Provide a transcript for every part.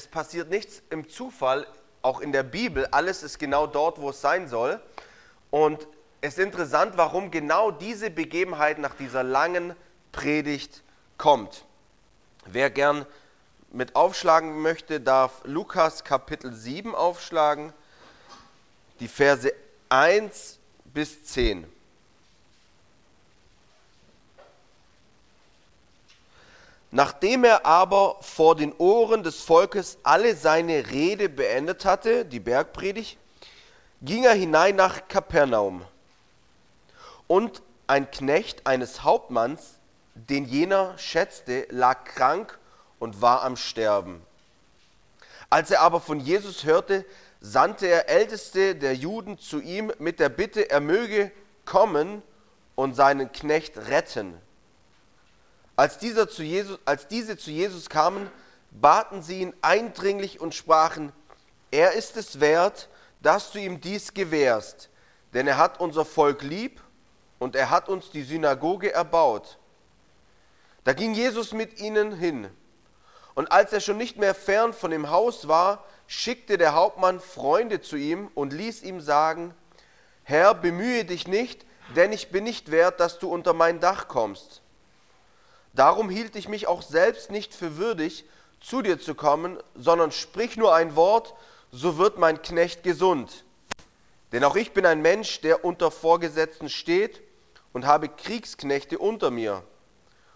es passiert nichts im Zufall, auch in der Bibel. Alles ist genau dort, wo es sein soll. Und es ist interessant, warum genau diese Begebenheit nach dieser langen Predigt kommt. Wer gern mit aufschlagen möchte, darf Lukas Kapitel 7 aufschlagen, die Verse 1 bis 10. Nachdem er aber vor den Ohren des Volkes alle seine Rede beendet hatte, die Bergpredigt, ging er hinein nach Kapernaum. Und ein Knecht eines Hauptmanns, den jener schätzte, lag krank und war am Sterben. Als er aber von Jesus hörte, sandte er Älteste der Juden zu ihm mit der Bitte, er möge kommen und seinen Knecht retten. Als, dieser zu Jesus, als diese zu Jesus kamen, baten sie ihn eindringlich und sprachen, er ist es wert, dass du ihm dies gewährst, denn er hat unser Volk lieb und er hat uns die Synagoge erbaut. Da ging Jesus mit ihnen hin. Und als er schon nicht mehr fern von dem Haus war, schickte der Hauptmann Freunde zu ihm und ließ ihm sagen, Herr, bemühe dich nicht, denn ich bin nicht wert, dass du unter mein Dach kommst. Darum hielt ich mich auch selbst nicht für würdig, zu dir zu kommen, sondern sprich nur ein Wort, so wird mein Knecht gesund. Denn auch ich bin ein Mensch, der unter Vorgesetzten steht und habe Kriegsknechte unter mir.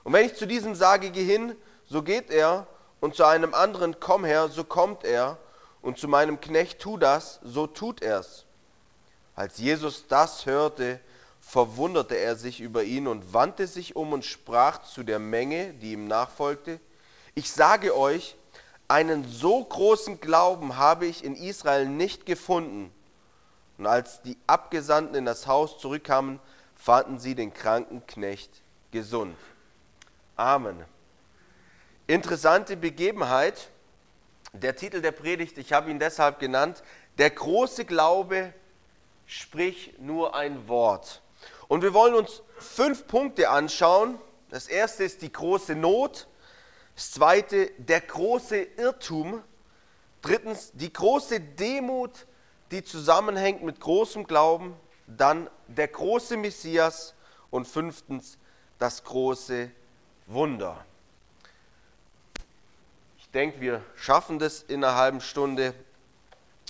Und wenn ich zu diesem sage, geh hin, so geht er, und zu einem anderen, komm her, so kommt er, und zu meinem Knecht, tu das, so tut er's. Als Jesus das hörte, verwunderte er sich über ihn und wandte sich um und sprach zu der Menge, die ihm nachfolgte, ich sage euch, einen so großen Glauben habe ich in Israel nicht gefunden. Und als die Abgesandten in das Haus zurückkamen, fanden sie den kranken Knecht gesund. Amen. Interessante Begebenheit. Der Titel der Predigt, ich habe ihn deshalb genannt, der große Glaube, sprich nur ein Wort. Und wir wollen uns fünf Punkte anschauen. Das erste ist die große Not. Das zweite, der große Irrtum. Drittens, die große Demut, die zusammenhängt mit großem Glauben. Dann der große Messias. Und fünftens, das große Wunder. Ich denke, wir schaffen das in einer halben Stunde.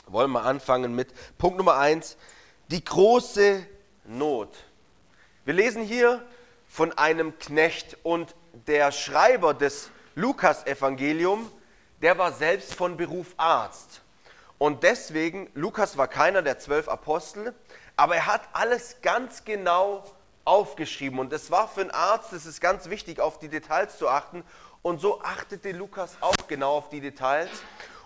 Wollen wir anfangen mit Punkt Nummer eins, die große Not. Wir lesen hier von einem Knecht und der Schreiber des Lukas-Evangelium, der war selbst von Beruf Arzt. Und deswegen, Lukas war keiner der zwölf Apostel, aber er hat alles ganz genau aufgeschrieben. Und es war für einen Arzt, es ist ganz wichtig, auf die Details zu achten. Und so achtete Lukas auch genau auf die Details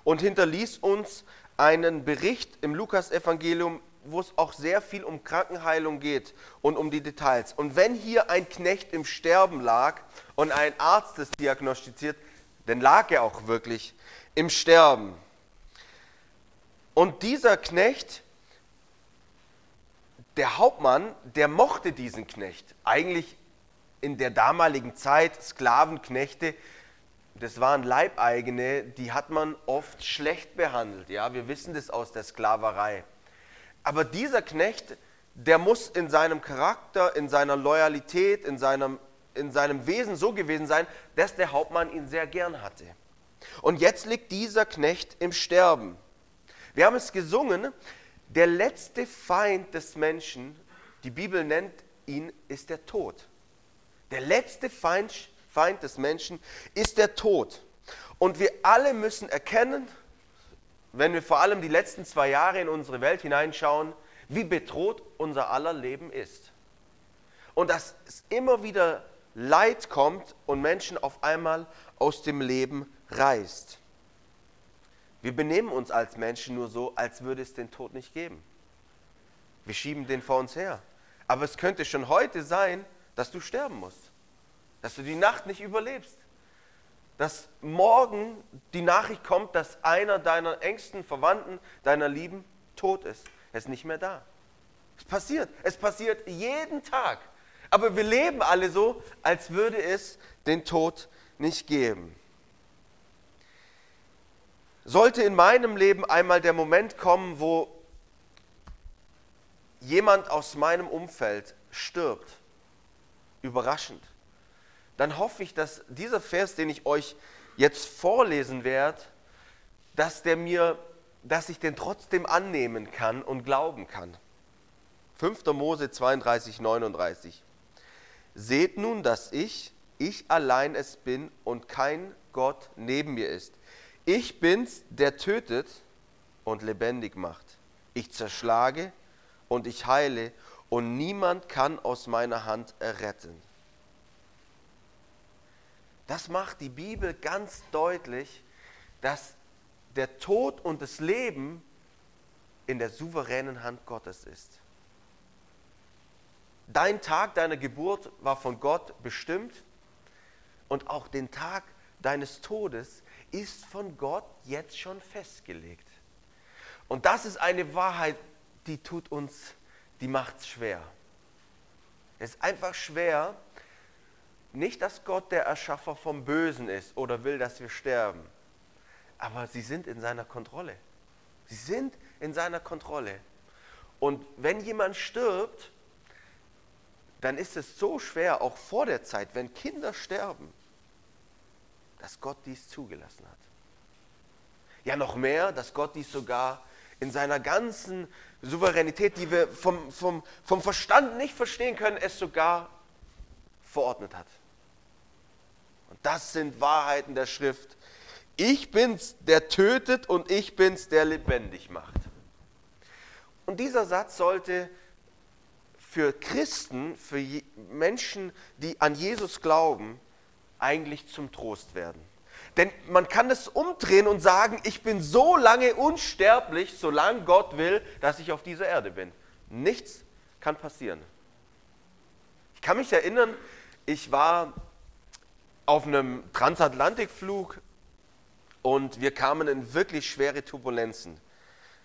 und hinterließ uns einen Bericht im Lukas-Evangelium wo es auch sehr viel um Krankenheilung geht und um die Details. Und wenn hier ein Knecht im Sterben lag und ein Arzt es diagnostiziert, dann lag er auch wirklich im Sterben. Und dieser Knecht, der Hauptmann, der mochte diesen Knecht. Eigentlich in der damaligen Zeit Sklavenknechte, das waren Leibeigene, die hat man oft schlecht behandelt. Ja, wir wissen das aus der Sklaverei. Aber dieser Knecht, der muss in seinem Charakter, in seiner Loyalität, in seinem, in seinem Wesen so gewesen sein, dass der Hauptmann ihn sehr gern hatte. Und jetzt liegt dieser Knecht im Sterben. Wir haben es gesungen, der letzte Feind des Menschen, die Bibel nennt ihn, ist der Tod. Der letzte Feind, Feind des Menschen ist der Tod. Und wir alle müssen erkennen, wenn wir vor allem die letzten zwei Jahre in unsere Welt hineinschauen, wie bedroht unser aller Leben ist. Und dass es immer wieder Leid kommt und Menschen auf einmal aus dem Leben reißt. Wir benehmen uns als Menschen nur so, als würde es den Tod nicht geben. Wir schieben den vor uns her. Aber es könnte schon heute sein, dass du sterben musst, dass du die Nacht nicht überlebst, dass morgen die Nachricht kommt, dass einer deiner engsten Verwandten, deiner Lieben, tot ist. Er ist nicht mehr da. Es passiert. Es passiert jeden Tag. Aber wir leben alle so, als würde es den Tod nicht geben. Sollte in meinem Leben einmal der Moment kommen, wo jemand aus meinem Umfeld stirbt, überraschend, dann hoffe ich, dass dieser Vers, den ich euch jetzt vorlesen werde, dass der mir, dass ich den trotzdem annehmen kann und glauben kann. 5. Mose 32, 39. Seht nun, dass ich, ich allein es bin und kein Gott neben mir ist. Ich bin's, der tötet und lebendig macht. Ich zerschlage und ich heile und niemand kann aus meiner Hand erretten. Das macht die Bibel ganz deutlich, dass der Tod und das Leben in der souveränen Hand Gottes ist. Dein Tag deiner Geburt war von Gott bestimmt und auch den Tag deines Todes ist von Gott jetzt schon festgelegt. Und das ist eine Wahrheit, die tut uns, die macht es schwer. Es ist einfach schwer, nicht, dass Gott der Erschaffer vom Bösen ist oder will, dass wir sterben, aber sie sind in seiner Kontrolle. Sie sind in seiner Kontrolle. Und wenn jemand stirbt, dann ist es so schwer, auch vor der Zeit, wenn Kinder sterben, dass Gott dies zugelassen hat. Ja, noch mehr, dass Gott dies sogar in seiner ganzen Souveränität, die wir vom, vom, vom Verstand nicht verstehen können, es sogar verordnet hat. Und das sind Wahrheiten der Schrift. Ich bin's, der tötet und ich bin's, der lebendig macht. Und dieser Satz sollte für Christen, für Menschen, die an Jesus glauben, eigentlich zum Trost werden. Denn man kann es umdrehen und sagen, ich bin so lange unsterblich, solange Gott will, dass ich auf dieser Erde bin. Nichts kann passieren. Ich kann mich erinnern, ich war auf einem Transatlantikflug und wir kamen in wirklich schwere Turbulenzen.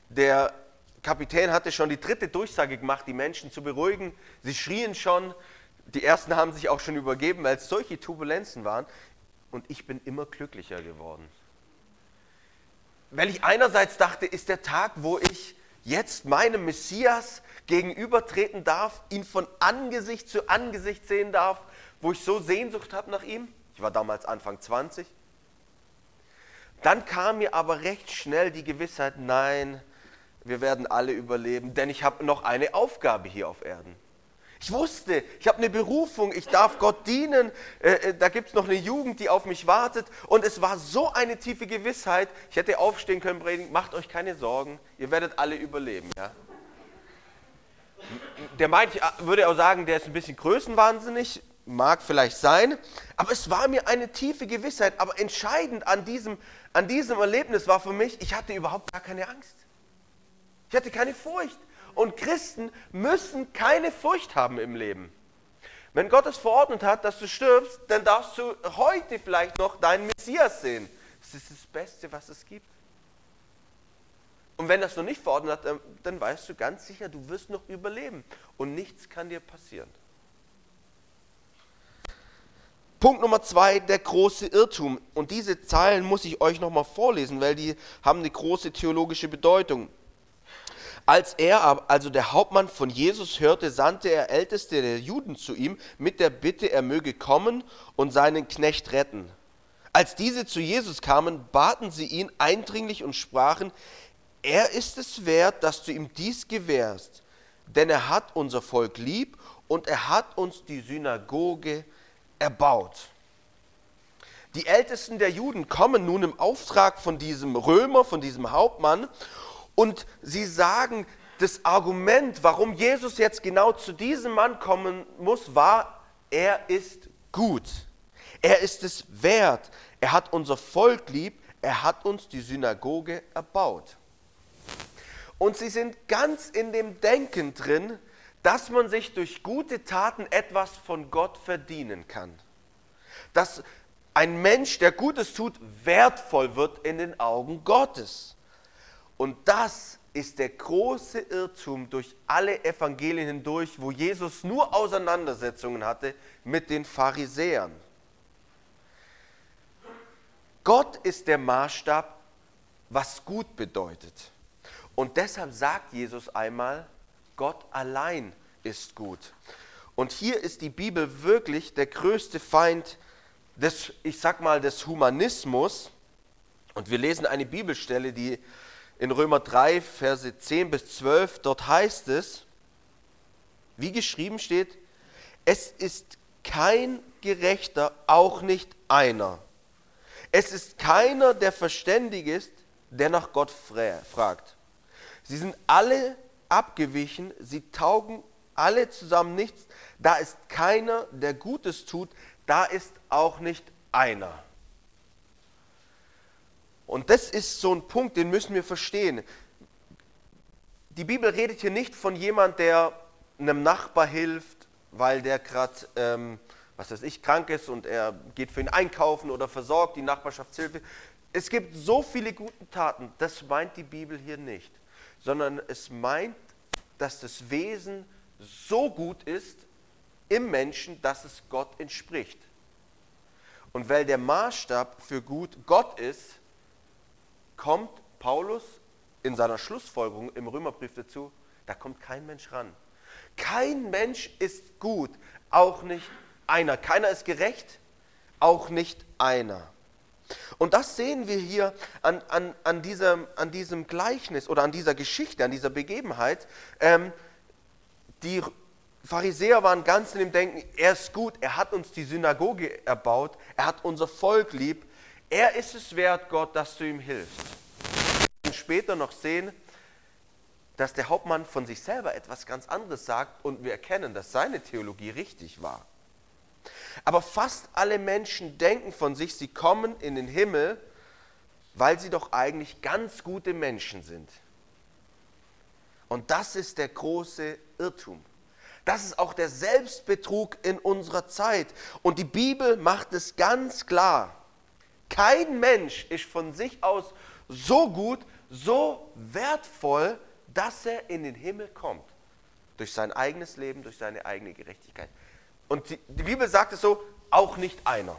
Der Kapitän hatte schon die dritte Durchsage gemacht, die Menschen zu beruhigen. Sie schrien schon, die ersten haben sich auch schon übergeben, weil es solche Turbulenzen waren. Und ich bin immer glücklicher geworden. Weil ich einerseits dachte, ist der Tag, wo ich jetzt meinem Messias gegenübertreten darf, ihn von Angesicht zu Angesicht sehen darf, wo ich so Sehnsucht habe nach ihm. Ich war damals Anfang 20. Dann kam mir aber recht schnell die Gewissheit, nein, wir werden alle überleben, denn ich habe noch eine Aufgabe hier auf Erden. Ich wusste, ich habe eine Berufung, ich darf Gott dienen, äh, äh da gibt es noch eine Jugend, die auf mich wartet. Und es war so eine tiefe Gewissheit, ich hätte aufstehen können, predigen, macht euch keine Sorgen, ihr werdet alle überleben. Ja? Der meint, ich würde auch sagen, der ist ein bisschen größenwahnsinnig, mag vielleicht sein, aber es war mir eine tiefe Gewissheit. Aber entscheidend an diesem, an diesem Erlebnis war für mich, ich hatte überhaupt gar keine Angst. Ich hatte keine Furcht und Christen müssen keine Furcht haben im Leben. Wenn Gott es verordnet hat, dass du stirbst, dann darfst du heute vielleicht noch deinen Messias sehen. Das ist das Beste, was es gibt. Und wenn das noch nicht verordnet hat, dann weißt du ganz sicher, du wirst noch überleben und nichts kann dir passieren. Punkt Nummer zwei, der große Irrtum. Und diese Zeilen muss ich euch nochmal vorlesen, weil die haben eine große theologische Bedeutung. Als er, also der Hauptmann von Jesus, hörte, sandte er Älteste der Juden zu ihm mit der Bitte, er möge kommen und seinen Knecht retten. Als diese zu Jesus kamen, baten sie ihn eindringlich und sprachen, er ist es wert, dass du ihm dies gewährst, denn er hat unser Volk lieb und er hat uns die Synagoge erbaut. Die Ältesten der Juden kommen nun im Auftrag von diesem Römer, von diesem Hauptmann und sie sagen, das Argument, warum Jesus jetzt genau zu diesem Mann kommen muss, war, er ist gut. Er ist es wert. Er hat unser Volk lieb. Er hat uns die Synagoge erbaut. Und sie sind ganz in dem Denken drin, dass man sich durch gute Taten etwas von Gott verdienen kann. Dass ein Mensch, der Gutes tut, wertvoll wird in den Augen Gottes. Und das ist der große Irrtum durch alle Evangelien hindurch, wo Jesus nur Auseinandersetzungen hatte mit den Pharisäern. Gott ist der Maßstab, was gut bedeutet. Und deshalb sagt Jesus einmal, Gott allein ist gut. Und hier ist die Bibel wirklich der größte Feind des, ich sag mal, des Humanismus. Und wir lesen eine Bibelstelle, die in Römer 3, Verse 10 bis 12, dort heißt es, wie geschrieben steht, es ist kein Gerechter, auch nicht einer. Es ist keiner, der verständig ist, der nach Gott fragt. Sie sind alle abgewichen, sie taugen alle zusammen nichts. Da ist keiner, der Gutes tut, da ist auch nicht einer. Und das ist so ein Punkt, den müssen wir verstehen. Die Bibel redet hier nicht von jemand, der einem Nachbar hilft, weil der gerade, ähm, was weiß ich, krank ist und er geht für ihn einkaufen oder versorgt die Nachbarschaftshilfe. Es gibt so viele gute Taten, das meint die Bibel hier nicht, sondern es meint, dass das Wesen so gut ist im Menschen, dass es Gott entspricht. Und weil der Maßstab für gut Gott ist, kommt Paulus in seiner Schlussfolgerung im Römerbrief dazu, da kommt kein Mensch ran. Kein Mensch ist gut, auch nicht einer. Keiner ist gerecht, auch nicht einer. Und das sehen wir hier an, an, an, diesem, an diesem Gleichnis oder an dieser Geschichte, an dieser Begebenheit. Ähm, die Pharisäer waren ganz in dem Denken, er ist gut, er hat uns die Synagoge erbaut, er hat unser Volk lieb, er ist es wert, Gott, dass du ihm hilfst. Wir werden später noch sehen, dass der Hauptmann von sich selber etwas ganz anderes sagt und wir erkennen, dass seine Theologie richtig war. Aber fast alle Menschen denken von sich, sie kommen in den Himmel, weil sie doch eigentlich ganz gute Menschen sind. Und das ist der große Irrtum. Das ist auch der Selbstbetrug in unserer Zeit. Und die Bibel macht es ganz klar. Kein Mensch ist von sich aus so gut, so wertvoll, dass er in den Himmel kommt. Durch sein eigenes Leben, durch seine eigene Gerechtigkeit. Und die, die Bibel sagt es so, auch nicht einer.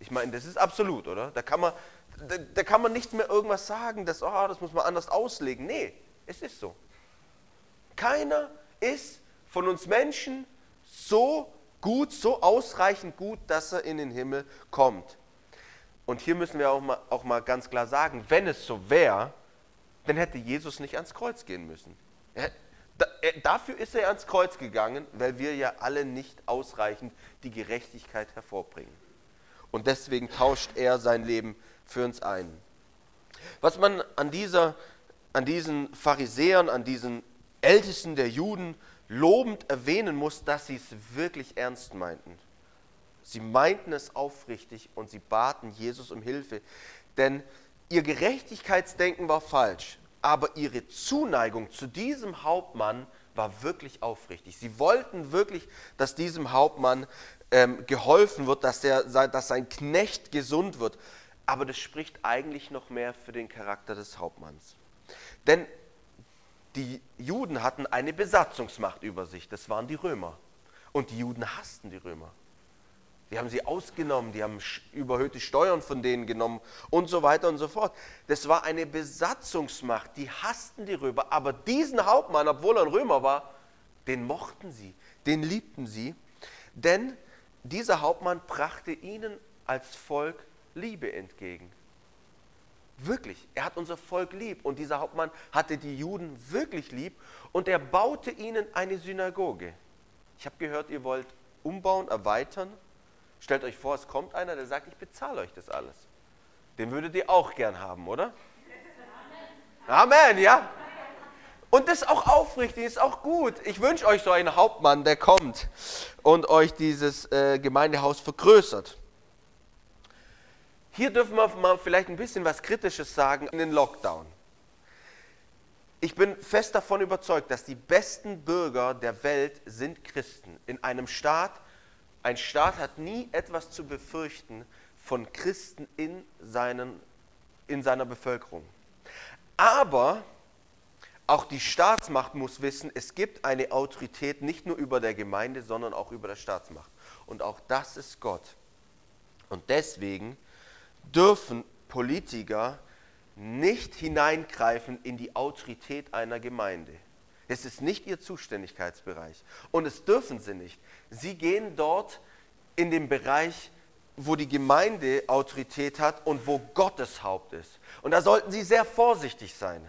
Ich meine, das ist absolut, oder? Da kann man, da, da kann man nicht mehr irgendwas sagen, dass, oh, das muss man anders auslegen. Nee, es ist so. Keiner ist von uns Menschen so gut, so ausreichend gut, dass er in den Himmel kommt. Und hier müssen wir auch mal, auch mal ganz klar sagen, wenn es so wäre, dann hätte Jesus nicht ans Kreuz gehen müssen. Er, dafür ist er ans Kreuz gegangen, weil wir ja alle nicht ausreichend die Gerechtigkeit hervorbringen. Und deswegen tauscht er sein Leben für uns ein. Was man an, dieser, an diesen Pharisäern, an diesen Ältesten der Juden lobend erwähnen muss, dass sie es wirklich ernst meinten. Sie meinten es aufrichtig und sie baten Jesus um Hilfe. Denn ihr Gerechtigkeitsdenken war falsch, aber ihre Zuneigung zu diesem Hauptmann war wirklich aufrichtig. Sie wollten wirklich, dass diesem Hauptmann ähm, geholfen wird, dass, der, dass sein Knecht gesund wird. Aber das spricht eigentlich noch mehr für den Charakter des Hauptmanns. Denn die Juden hatten eine Besatzungsmacht über sich, das waren die Römer. Und die Juden hassten die Römer. Die haben sie ausgenommen, die haben überhöhte Steuern von denen genommen und so weiter und so fort. Das war eine Besatzungsmacht, die hassten die Römer. Aber diesen Hauptmann, obwohl er ein Römer war, den mochten sie, den liebten sie. Denn dieser Hauptmann brachte ihnen als Volk Liebe entgegen. Wirklich, er hat unser Volk lieb und dieser Hauptmann hatte die Juden wirklich lieb und er baute ihnen eine Synagoge. Ich habe gehört, ihr wollt umbauen, erweitern. Stellt euch vor, es kommt einer, der sagt, ich bezahle euch das alles. Den würdet ihr auch gern haben, oder? Amen, ja. Und das ist auch aufrichtig, ist auch gut. Ich wünsche euch so einen Hauptmann, der kommt und euch dieses äh, Gemeindehaus vergrößert. Hier dürfen wir mal vielleicht ein bisschen was Kritisches sagen in den Lockdown. Ich bin fest davon überzeugt, dass die besten Bürger der Welt sind Christen. In einem Staat, ein Staat hat nie etwas zu befürchten von Christen in, seinen, in seiner Bevölkerung. Aber auch die Staatsmacht muss wissen, es gibt eine Autorität nicht nur über der Gemeinde, sondern auch über der Staatsmacht. Und auch das ist Gott. Und deswegen dürfen Politiker nicht hineingreifen in die Autorität einer Gemeinde. Es ist nicht ihr Zuständigkeitsbereich. Und es dürfen sie nicht. Sie gehen dort in den Bereich, wo die Gemeinde Autorität hat und wo Gottes Haupt ist. Und da sollten sie sehr vorsichtig sein.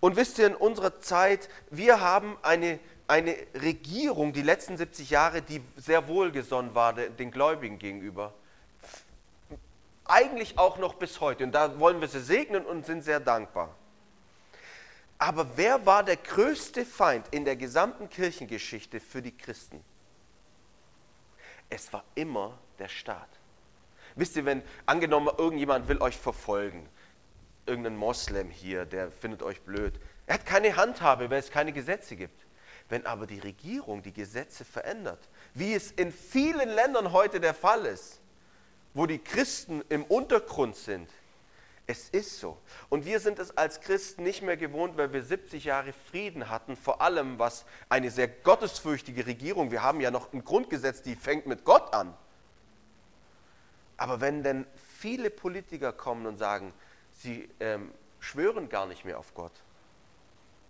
Und wisst ihr, in unserer Zeit, wir haben eine, eine Regierung, die letzten 70 Jahre, die sehr wohlgesonnen war den Gläubigen gegenüber. Eigentlich auch noch bis heute. Und da wollen wir sie segnen und sind sehr dankbar. Aber wer war der größte Feind in der gesamten Kirchengeschichte für die Christen? Es war immer der Staat. Wisst ihr, wenn angenommen irgendjemand will euch verfolgen, irgendein Moslem hier, der findet euch blöd, er hat keine Handhabe, weil es keine Gesetze gibt. Wenn aber die Regierung die Gesetze verändert, wie es in vielen Ländern heute der Fall ist, wo die Christen im Untergrund sind, es ist so. Und wir sind es als Christen nicht mehr gewohnt, weil wir 70 Jahre Frieden hatten, vor allem was eine sehr gottesfürchtige Regierung, wir haben ja noch ein Grundgesetz, die fängt mit Gott an. Aber wenn denn viele Politiker kommen und sagen, sie ähm, schwören gar nicht mehr auf Gott,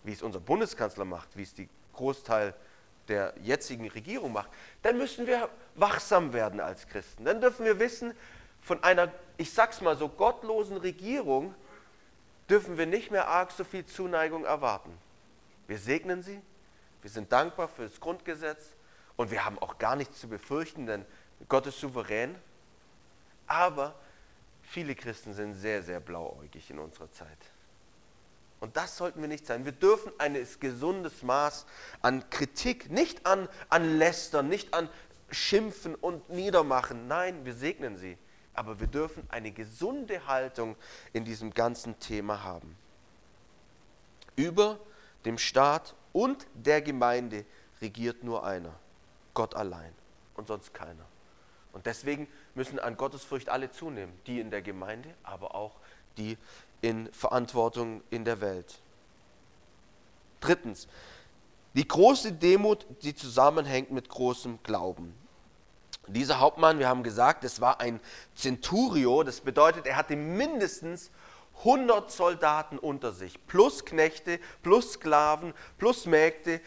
wie es unser Bundeskanzler macht, wie es die Großteil der jetzigen Regierung macht, dann müssen wir wachsam werden als Christen. Dann dürfen wir wissen, von einer, ich sag's mal so, gottlosen Regierung dürfen wir nicht mehr arg so viel Zuneigung erwarten. Wir segnen sie, wir sind dankbar für das Grundgesetz und wir haben auch gar nichts zu befürchten, denn Gott ist souverän. Aber viele Christen sind sehr, sehr blauäugig in unserer Zeit. Und das sollten wir nicht sein. Wir dürfen ein gesundes Maß an Kritik, nicht an, an Lästern, nicht an Schimpfen und Niedermachen. Nein, wir segnen sie aber wir dürfen eine gesunde Haltung in diesem ganzen Thema haben. Über dem Staat und der Gemeinde regiert nur einer, Gott allein und sonst keiner. Und deswegen müssen an Gottesfurcht alle zunehmen, die in der Gemeinde, aber auch die in Verantwortung in der Welt. Drittens, die große Demut, die zusammenhängt mit großem Glauben. Dieser Hauptmann, wir haben gesagt, es war ein Centurio, das bedeutet, er hatte mindestens 100 Soldaten unter sich, plus Knechte, plus Sklaven, plus Mägde.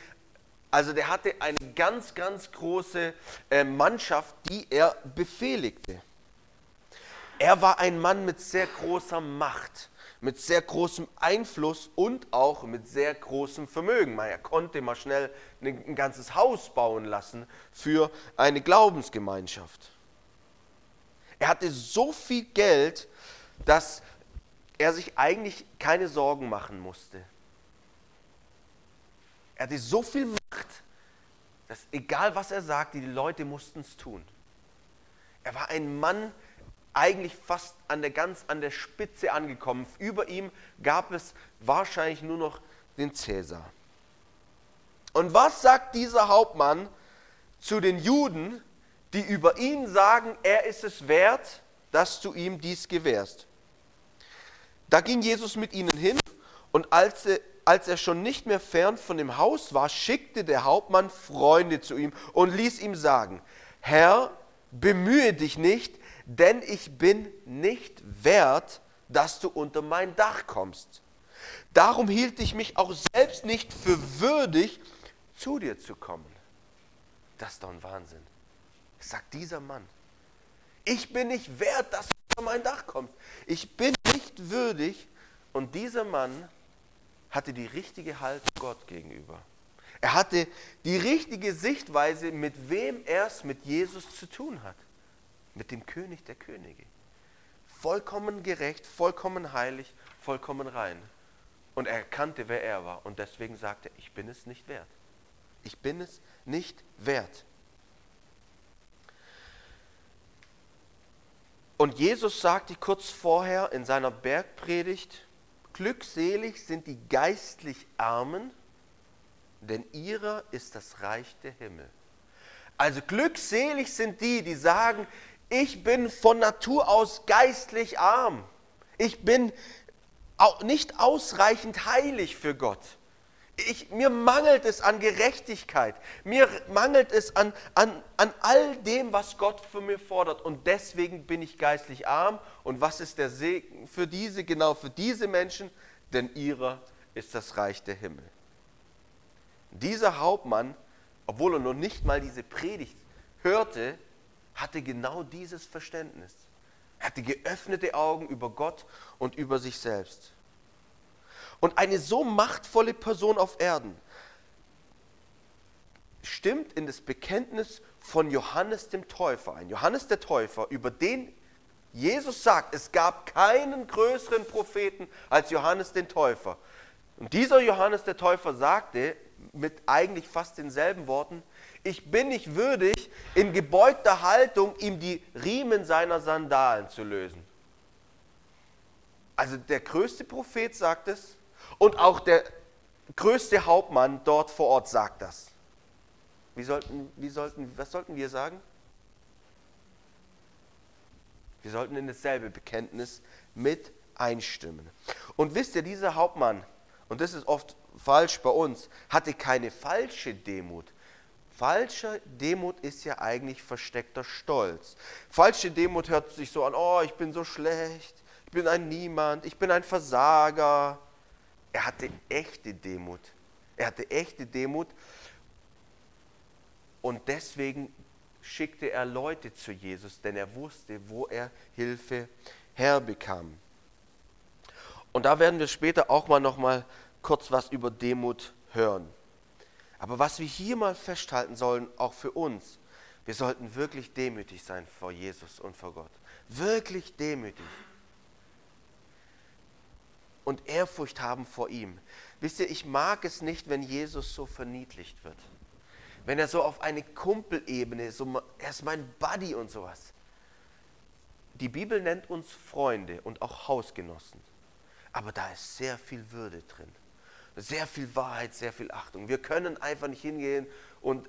Also der hatte eine ganz, ganz große äh, Mannschaft, die er befehligte. Er war ein Mann mit sehr großer Macht mit sehr großem Einfluss und auch mit sehr großem Vermögen. Er konnte mal schnell ein ganzes Haus bauen lassen für eine Glaubensgemeinschaft. Er hatte so viel Geld, dass er sich eigentlich keine Sorgen machen musste. Er hatte so viel Macht, dass egal was er sagte, die Leute mussten es tun. Er war ein Mann, eigentlich fast an der, ganz an der Spitze angekommen. Über ihm gab es wahrscheinlich nur noch den Cäsar. Und was sagt dieser Hauptmann zu den Juden, die über ihn sagen, er ist es wert, dass du ihm dies gewährst? Da ging Jesus mit ihnen hin und als er, als er schon nicht mehr fern von dem Haus war, schickte der Hauptmann Freunde zu ihm und ließ ihm sagen, Herr, bemühe dich nicht, denn ich bin nicht wert, dass du unter mein Dach kommst. Darum hielt ich mich auch selbst nicht für würdig, zu dir zu kommen. Das ist doch ein Wahnsinn. Sagt dieser Mann. Ich bin nicht wert, dass du unter mein Dach kommst. Ich bin nicht würdig. Und dieser Mann hatte die richtige Haltung Gott gegenüber. Er hatte die richtige Sichtweise, mit wem er es mit Jesus zu tun hat mit dem König der Könige. Vollkommen gerecht, vollkommen heilig, vollkommen rein. Und er erkannte, wer er war. Und deswegen sagte er, ich bin es nicht wert. Ich bin es nicht wert. Und Jesus sagte kurz vorher in seiner Bergpredigt, glückselig sind die geistlich Armen, denn ihrer ist das Reich der Himmel. Also glückselig sind die, die sagen, ich bin von Natur aus geistlich arm. Ich bin nicht ausreichend heilig für Gott. Ich, mir mangelt es an Gerechtigkeit. Mir mangelt es an, an, an all dem, was Gott von mir fordert. Und deswegen bin ich geistlich arm. Und was ist der Segen für diese, genau für diese Menschen? Denn ihrer ist das Reich der Himmel. Dieser Hauptmann, obwohl er noch nicht mal diese Predigt hörte, hatte genau dieses Verständnis. Er hatte geöffnete Augen über Gott und über sich selbst. Und eine so machtvolle Person auf Erden stimmt in das Bekenntnis von Johannes dem Täufer ein. Johannes der Täufer, über den Jesus sagt, es gab keinen größeren Propheten als Johannes den Täufer. Und dieser Johannes der Täufer sagte mit eigentlich fast denselben Worten, ich bin nicht würdig, in gebeugter Haltung ihm die Riemen seiner Sandalen zu lösen. Also der größte Prophet sagt es und auch der größte Hauptmann dort vor Ort sagt das. Wie sollten, wie sollten, was sollten wir sagen? Wir sollten in dasselbe Bekenntnis mit einstimmen. Und wisst ihr, dieser Hauptmann, und das ist oft falsch bei uns, hatte keine falsche Demut. Falsche Demut ist ja eigentlich versteckter Stolz. Falsche Demut hört sich so an, oh, ich bin so schlecht, ich bin ein Niemand, ich bin ein Versager. Er hatte echte Demut. Er hatte echte Demut und deswegen schickte er Leute zu Jesus, denn er wusste, wo er Hilfe herbekam. Und da werden wir später auch mal noch mal kurz was über Demut hören. Aber was wir hier mal festhalten sollen, auch für uns, wir sollten wirklich demütig sein vor Jesus und vor Gott. Wirklich demütig. Und Ehrfurcht haben vor ihm. Wisst ihr, ich mag es nicht, wenn Jesus so verniedlicht wird. Wenn er so auf eine Kumpelebene, so, er ist mein Buddy und sowas. Die Bibel nennt uns Freunde und auch Hausgenossen. Aber da ist sehr viel Würde drin. Sehr viel Wahrheit, sehr viel Achtung. Wir können einfach nicht hingehen und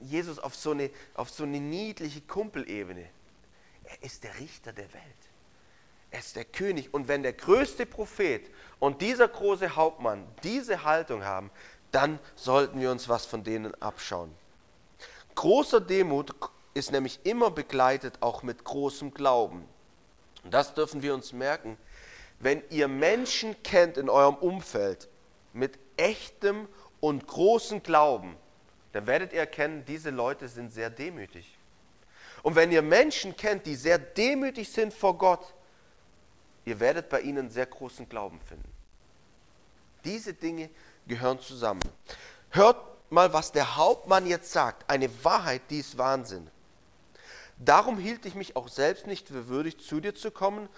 Jesus auf so eine, auf so eine niedliche Kumpelebene. Er ist der Richter der Welt. Er ist der König. Und wenn der größte Prophet und dieser große Hauptmann diese Haltung haben, dann sollten wir uns was von denen abschauen. Großer Demut ist nämlich immer begleitet auch mit großem Glauben. Und das dürfen wir uns merken. Wenn ihr Menschen kennt in eurem Umfeld mit echtem und großem Glauben, dann werdet ihr erkennen, diese Leute sind sehr demütig. Und wenn ihr Menschen kennt, die sehr demütig sind vor Gott, ihr werdet bei ihnen sehr großen Glauben finden. Diese Dinge gehören zusammen. Hört mal, was der Hauptmann jetzt sagt. Eine Wahrheit, die ist Wahnsinn. Darum hielt ich mich auch selbst nicht für würdig, zu dir zu kommen,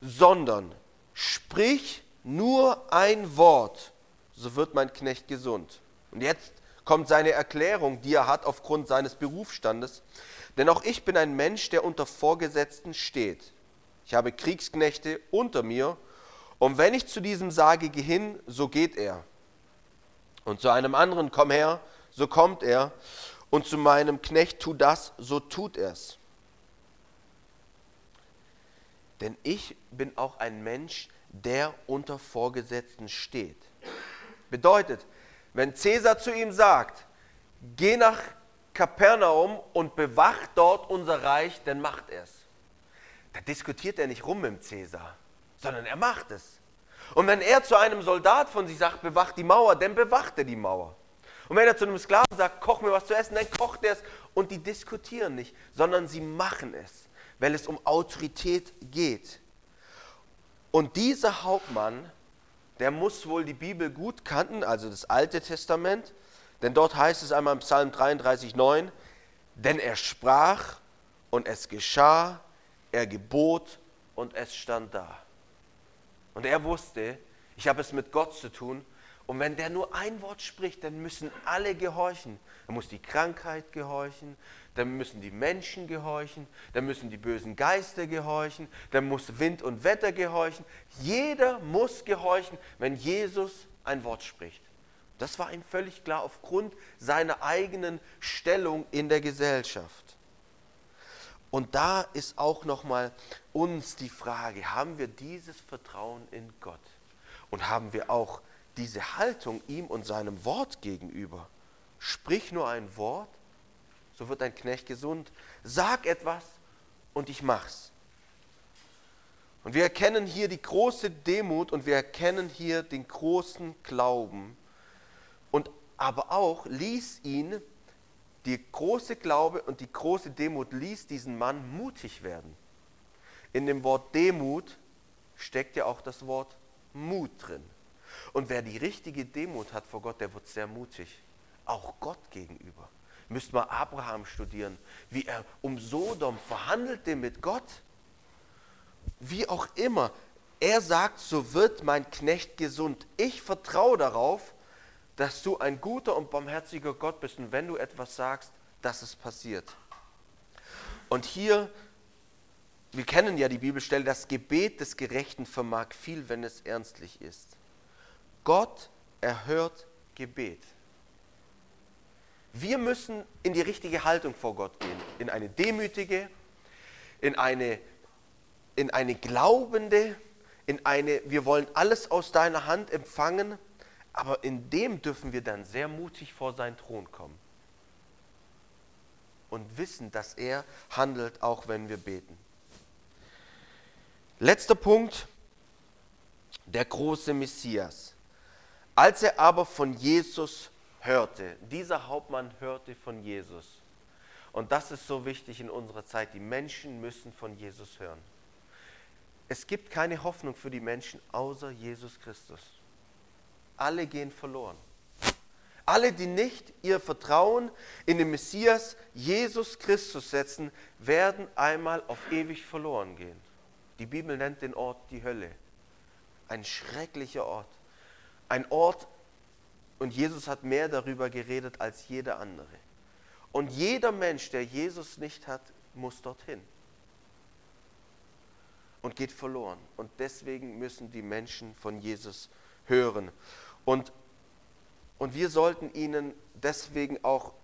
sondern sprich nur ein Wort, so wird mein Knecht gesund. Und jetzt kommt seine Erklärung, die er hat aufgrund seines Berufsstandes. Denn auch ich bin ein Mensch, der unter Vorgesetzten steht. Ich habe Kriegsknechte unter mir. Und wenn ich zu diesem sage, geh hin, so geht er. Und zu einem anderen, komm her, so kommt er. Und zu meinem Knecht, tu das, so tut er's. Denn ich bin auch ein Mensch, der unter Vorgesetzten steht. Bedeutet, wenn Cäsar zu ihm sagt, geh nach Kapernaum und bewacht dort unser Reich, dann macht er es. Da diskutiert er nicht rum mit Cäsar, sondern er macht es. Und wenn er zu einem Soldat von sich sagt, bewacht die Mauer, dann bewacht er die Mauer. Und wenn er zu einem Sklaven sagt, koch mir was zu essen, dann kocht er es. Und die diskutieren nicht, sondern sie machen es, weil es um Autorität geht. Und dieser Hauptmann der muss wohl die Bibel gut kannten, also das Alte Testament, denn dort heißt es einmal im Psalm 33, 9, denn er sprach und es geschah, er gebot und es stand da. Und er wusste, ich habe es mit Gott zu tun und wenn der nur ein Wort spricht, dann müssen alle gehorchen. Dann muss die Krankheit gehorchen, dann müssen die Menschen gehorchen, dann müssen die bösen Geister gehorchen, dann muss Wind und Wetter gehorchen. Jeder muss gehorchen, wenn Jesus ein Wort spricht. Das war ihm völlig klar aufgrund seiner eigenen Stellung in der Gesellschaft. Und da ist auch nochmal uns die Frage, haben wir dieses Vertrauen in Gott? Und haben wir auch diese Haltung ihm und seinem Wort gegenüber. Sprich nur ein Wort, so wird dein Knecht gesund. Sag etwas und ich mach's. Und wir erkennen hier die große Demut und wir erkennen hier den großen Glauben. Und aber auch ließ ihn, die große Glaube und die große Demut ließ diesen Mann mutig werden. In dem Wort Demut steckt ja auch das Wort Mut drin. Und wer die richtige Demut hat vor Gott, der wird sehr mutig. Auch Gott gegenüber. Müsste mal Abraham studieren, wie er um Sodom verhandelte mit Gott. Wie auch immer. Er sagt, so wird mein Knecht gesund. Ich vertraue darauf, dass du ein guter und barmherziger Gott bist und wenn du etwas sagst, dass es passiert. Und hier, wir kennen ja die Bibelstelle, das Gebet des Gerechten vermag viel, wenn es ernstlich ist. Gott erhört Gebet. Wir müssen in die richtige Haltung vor Gott gehen, in eine demütige, in eine, in eine glaubende, in eine, wir wollen alles aus deiner Hand empfangen, aber in dem dürfen wir dann sehr mutig vor seinen Thron kommen und wissen, dass er handelt, auch wenn wir beten. Letzter Punkt, der große Messias. Als er aber von Jesus hörte, dieser Hauptmann hörte von Jesus. Und das ist so wichtig in unserer Zeit. Die Menschen müssen von Jesus hören. Es gibt keine Hoffnung für die Menschen außer Jesus Christus. Alle gehen verloren. Alle, die nicht ihr Vertrauen in den Messias Jesus Christus setzen, werden einmal auf ewig verloren gehen. Die Bibel nennt den Ort die Hölle. Ein schrecklicher Ort. Ein Ort, und Jesus hat mehr darüber geredet als jeder andere. Und jeder Mensch, der Jesus nicht hat, muss dorthin und geht verloren. Und deswegen müssen die Menschen von Jesus hören. Und, und wir sollten ihnen deswegen auch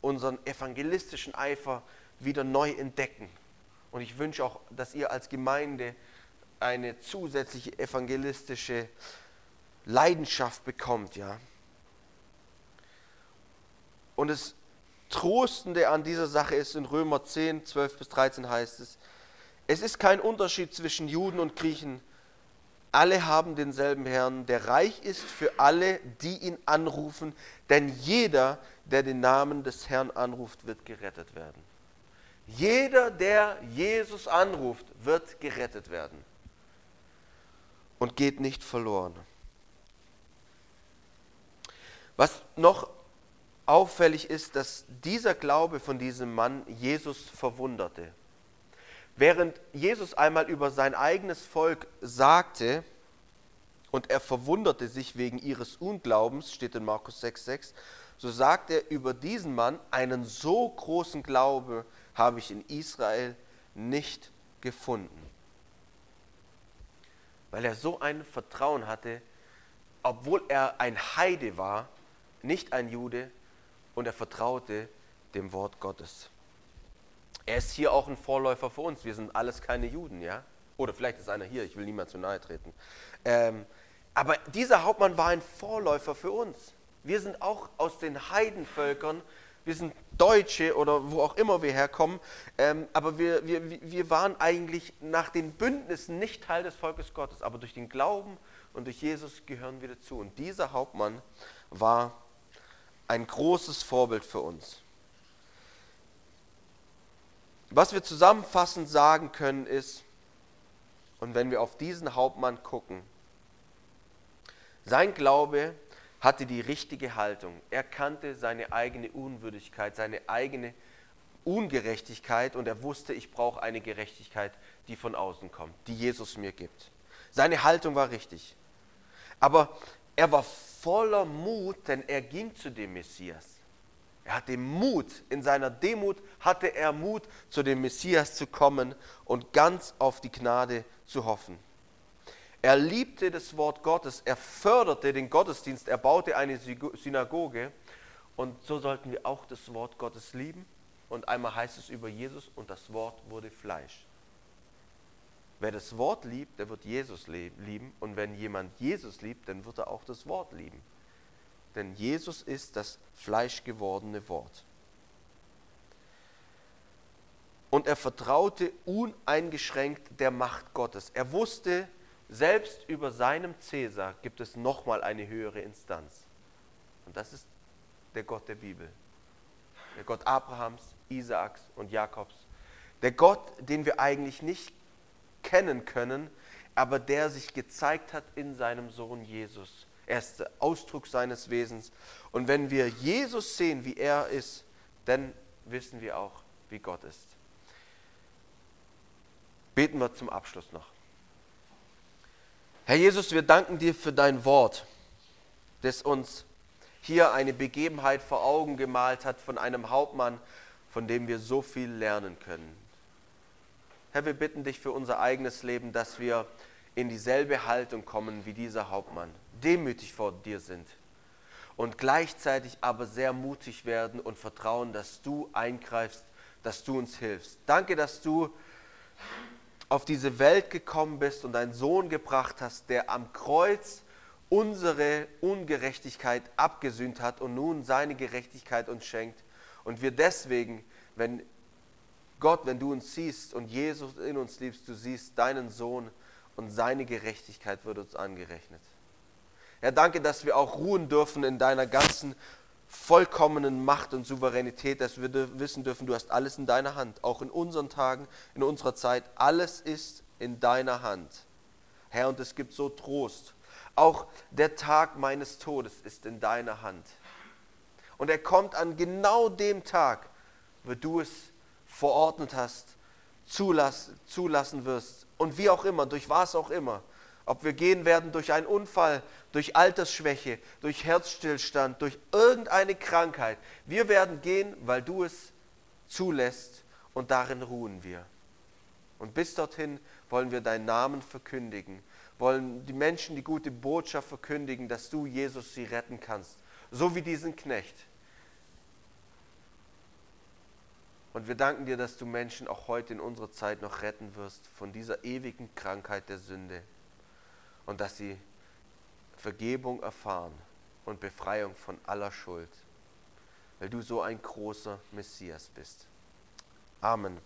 unseren evangelistischen Eifer wieder neu entdecken. Und ich wünsche auch, dass ihr als Gemeinde eine zusätzliche evangelistische Leidenschaft bekommt, ja. Und das Trostende an dieser Sache ist in Römer 10, 12 bis 13 heißt es, es ist kein Unterschied zwischen Juden und Griechen. Alle haben denselben Herrn, der reich ist für alle, die ihn anrufen, denn jeder, der den Namen des Herrn anruft, wird gerettet werden. Jeder, der Jesus anruft, wird gerettet werden und geht nicht verloren. Was noch auffällig ist, dass dieser Glaube von diesem Mann Jesus verwunderte. Während Jesus einmal über sein eigenes Volk sagte, und er verwunderte sich wegen ihres Unglaubens, steht in Markus 6,6, so sagt er über diesen Mann, einen so großen Glaube habe ich in Israel nicht gefunden. Weil er so ein Vertrauen hatte, obwohl er ein Heide war, nicht ein Jude, und er vertraute dem Wort Gottes. Er ist hier auch ein Vorläufer für uns. Wir sind alles keine Juden, ja? Oder vielleicht ist einer hier, ich will niemand zu nahe treten. Ähm, aber dieser Hauptmann war ein Vorläufer für uns. Wir sind auch aus den Heidenvölkern, wir sind Deutsche oder wo auch immer wir herkommen, ähm, aber wir, wir, wir waren eigentlich nach den Bündnissen nicht Teil des Volkes Gottes, aber durch den Glauben und durch Jesus gehören wir dazu. Und dieser Hauptmann war ein großes Vorbild für uns. Was wir zusammenfassend sagen können ist, und wenn wir auf diesen Hauptmann gucken, sein Glaube hatte die richtige Haltung. Er kannte seine eigene Unwürdigkeit, seine eigene Ungerechtigkeit und er wusste, ich brauche eine Gerechtigkeit, die von außen kommt, die Jesus mir gibt. Seine Haltung war richtig. Aber er war voller Mut, denn er ging zu dem Messias. Er hatte Mut, in seiner Demut hatte er Mut, zu dem Messias zu kommen und ganz auf die Gnade zu hoffen. Er liebte das Wort Gottes, er förderte den Gottesdienst, er baute eine Synagoge und so sollten wir auch das Wort Gottes lieben. Und einmal heißt es über Jesus und das Wort wurde Fleisch. Wer das Wort liebt, der wird Jesus lieben. Und wenn jemand Jesus liebt, dann wird er auch das Wort lieben. Denn Jesus ist das fleischgewordene Wort. Und er vertraute uneingeschränkt der Macht Gottes. Er wusste, selbst über seinem Cäsar gibt es nochmal eine höhere Instanz. Und das ist der Gott der Bibel. Der Gott Abrahams, Isaaks und Jakobs. Der Gott, den wir eigentlich nicht kennen können, aber der sich gezeigt hat in seinem Sohn Jesus. Er ist der Ausdruck seines Wesens. Und wenn wir Jesus sehen, wie er ist, dann wissen wir auch, wie Gott ist. Beten wir zum Abschluss noch. Herr Jesus, wir danken dir für dein Wort, das uns hier eine Begebenheit vor Augen gemalt hat von einem Hauptmann, von dem wir so viel lernen können. Herr, wir bitten dich für unser eigenes Leben, dass wir in dieselbe Haltung kommen wie dieser Hauptmann, demütig vor dir sind und gleichzeitig aber sehr mutig werden und vertrauen, dass du eingreifst, dass du uns hilfst. Danke, dass du auf diese Welt gekommen bist und einen Sohn gebracht hast, der am Kreuz unsere Ungerechtigkeit abgesühnt hat und nun seine Gerechtigkeit uns schenkt. Und wir deswegen, wenn Gott, wenn du uns siehst und Jesus in uns liebst, du siehst deinen Sohn und seine Gerechtigkeit wird uns angerechnet. Herr, danke, dass wir auch ruhen dürfen in deiner ganzen vollkommenen Macht und Souveränität, dass wir wissen dürfen, du hast alles in deiner Hand, auch in unseren Tagen, in unserer Zeit, alles ist in deiner Hand. Herr, und es gibt so Trost. Auch der Tag meines Todes ist in deiner Hand. Und er kommt an genau dem Tag, wo du es verordnet hast, zulass, zulassen wirst. Und wie auch immer, durch was auch immer. Ob wir gehen werden durch einen Unfall, durch Altersschwäche, durch Herzstillstand, durch irgendeine Krankheit. Wir werden gehen, weil du es zulässt und darin ruhen wir. Und bis dorthin wollen wir deinen Namen verkündigen, wollen die Menschen die gute Botschaft verkündigen, dass du, Jesus, sie retten kannst. So wie diesen Knecht. Und wir danken dir, dass du Menschen auch heute in unserer Zeit noch retten wirst von dieser ewigen Krankheit der Sünde. Und dass sie Vergebung erfahren und Befreiung von aller Schuld. Weil du so ein großer Messias bist. Amen.